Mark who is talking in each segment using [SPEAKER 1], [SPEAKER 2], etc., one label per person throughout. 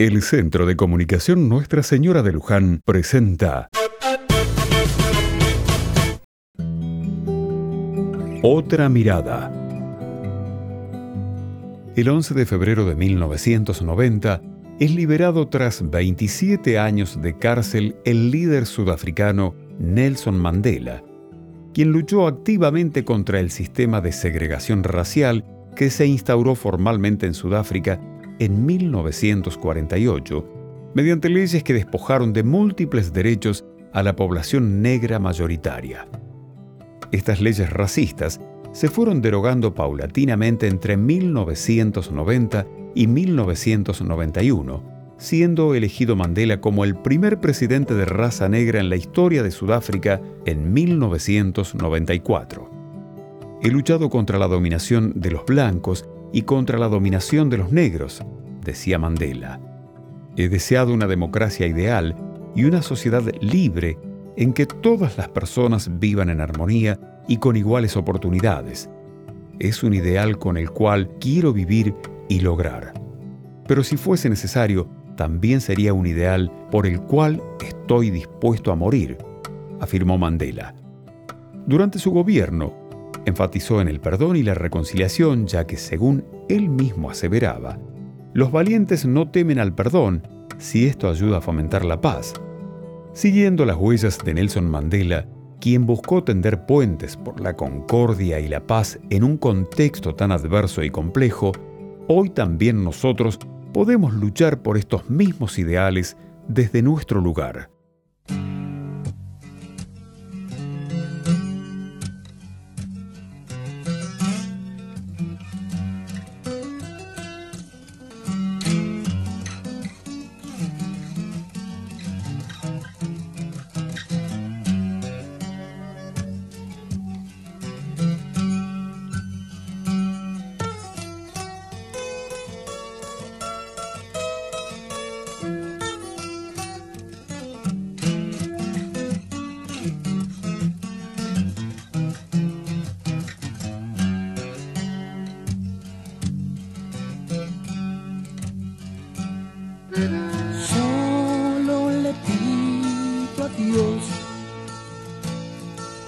[SPEAKER 1] El Centro de Comunicación Nuestra Señora de Luján presenta Otra mirada. El 11 de febrero de 1990 es liberado tras 27 años de cárcel el líder sudafricano Nelson Mandela, quien luchó activamente contra el sistema de segregación racial que se instauró formalmente en Sudáfrica en 1948, mediante leyes que despojaron de múltiples derechos a la población negra mayoritaria. Estas leyes racistas se fueron derogando paulatinamente entre 1990 y 1991, siendo elegido Mandela como el primer presidente de raza negra en la historia de Sudáfrica en 1994. He luchado contra la dominación de los blancos y contra la dominación de los negros, decía Mandela. He deseado una democracia ideal y una sociedad libre en que todas las personas vivan en armonía y con iguales oportunidades. Es un ideal con el cual quiero vivir y lograr. Pero si fuese necesario, también sería un ideal por el cual estoy dispuesto a morir, afirmó Mandela. Durante su gobierno, enfatizó en el perdón y la reconciliación, ya que, según él mismo aseveraba, los valientes no temen al perdón si esto ayuda a fomentar la paz. Siguiendo las huellas de Nelson Mandela, quien buscó tender puentes por la concordia y la paz en un contexto tan adverso y complejo, hoy también nosotros podemos luchar por estos mismos ideales desde nuestro lugar.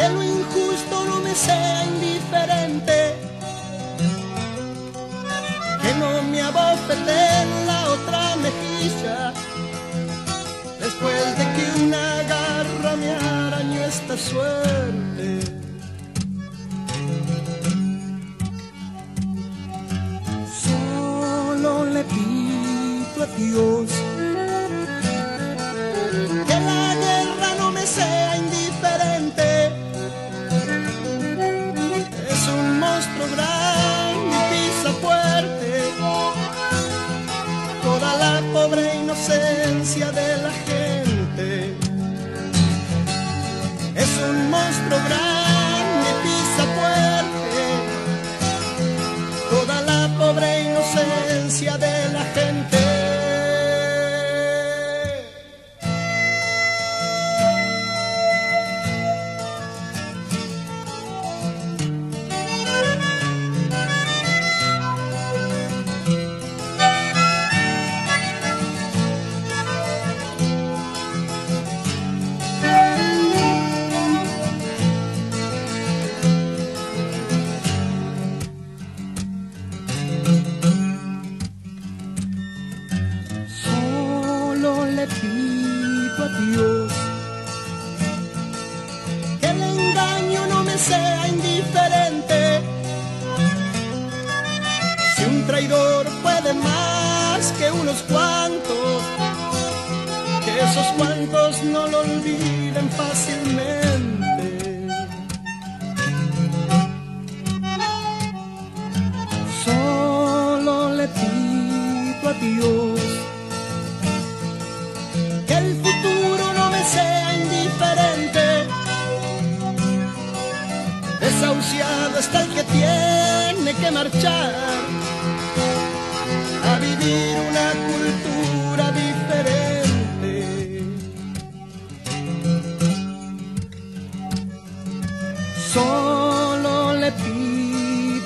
[SPEAKER 2] que lo injusto no me sea indiferente, que no me abofete en la otra mejilla, después de que una garra me arañó esta suerte. Solo le pido a Dios pobre inocencia cuantos, que esos cuantos no lo olviden fácilmente. Solo le pido a Dios que el futuro no me sea indiferente. Desahuciado está el que tiene que marchar